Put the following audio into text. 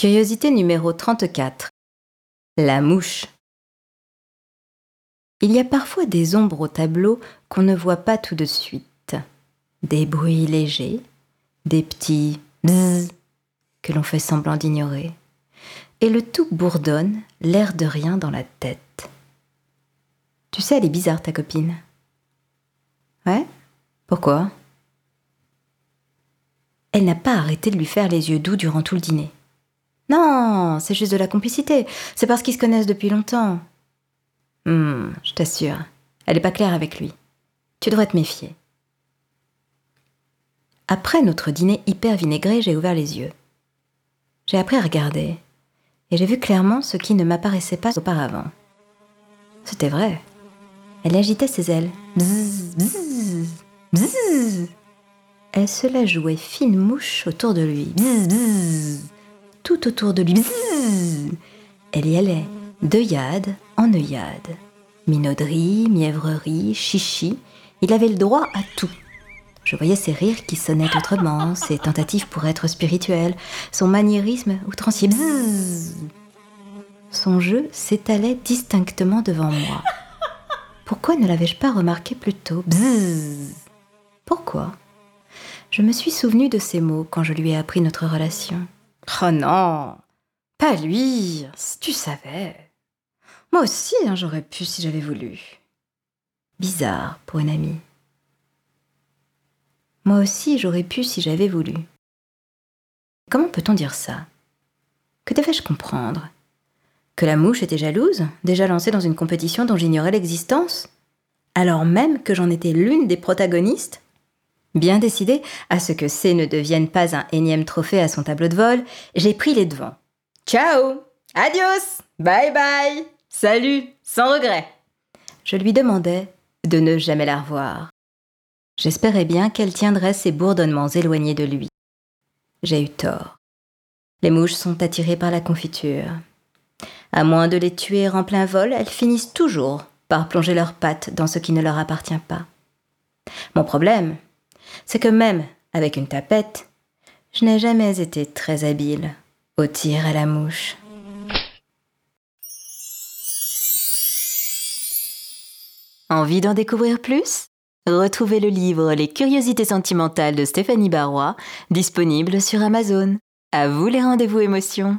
Curiosité numéro 34. La mouche. Il y a parfois des ombres au tableau qu'on ne voit pas tout de suite. Des bruits légers, des petits bzzz que l'on fait semblant d'ignorer. Et le tout bourdonne, l'air de rien dans la tête. Tu sais, elle est bizarre ta copine. Ouais? Pourquoi? Elle n'a pas arrêté de lui faire les yeux doux durant tout le dîner. C'est juste de la complicité. C'est parce qu'ils se connaissent depuis longtemps. Hum, je t'assure, elle n'est pas claire avec lui. Tu devrais te méfier. Après notre dîner hyper vinaigré, j'ai ouvert les yeux. J'ai appris à regarder, et j'ai vu clairement ce qui ne m'apparaissait pas auparavant. C'était vrai. Elle agitait ses ailes. Bzzz, bzzz, bzzz. Elle se la jouait fine mouche autour de lui. Bzzz, bzzz tout autour de lui. Elle y allait, d'œillade en œillade. Minauderie, mièvrerie, chichi, il avait le droit à tout. Je voyais ses rires qui sonnaient autrement, ses tentatives pour être spirituel, son maniérisme outrancier. Son jeu s'étalait distinctement devant moi. Pourquoi ne l'avais-je pas remarqué plus tôt? Pourquoi? Je me suis souvenu de ces mots quand je lui ai appris notre relation. Oh non, pas lui, si tu savais. Moi aussi, hein, j'aurais pu si j'avais voulu. Bizarre pour une amie. Moi aussi, j'aurais pu si j'avais voulu. Comment peut-on dire ça? Que devais-je comprendre? Que la mouche était jalouse, déjà lancée dans une compétition dont j'ignorais l'existence? Alors même que j'en étais l'une des protagonistes Bien décidé à ce que C ne devienne pas un énième trophée à son tableau de vol, j'ai pris les devants. Ciao Adios Bye bye Salut Sans regret Je lui demandais de ne jamais la revoir. J'espérais bien qu'elle tiendrait ses bourdonnements éloignés de lui. J'ai eu tort. Les mouches sont attirées par la confiture. À moins de les tuer en plein vol, elles finissent toujours par plonger leurs pattes dans ce qui ne leur appartient pas. Mon problème, c'est que même avec une tapette, je n'ai jamais été très habile au tir à la mouche. Envie d'en découvrir plus? Retrouvez le livre Les curiosités sentimentales de Stéphanie Barrois, disponible sur Amazon. À vous les rendez-vous émotions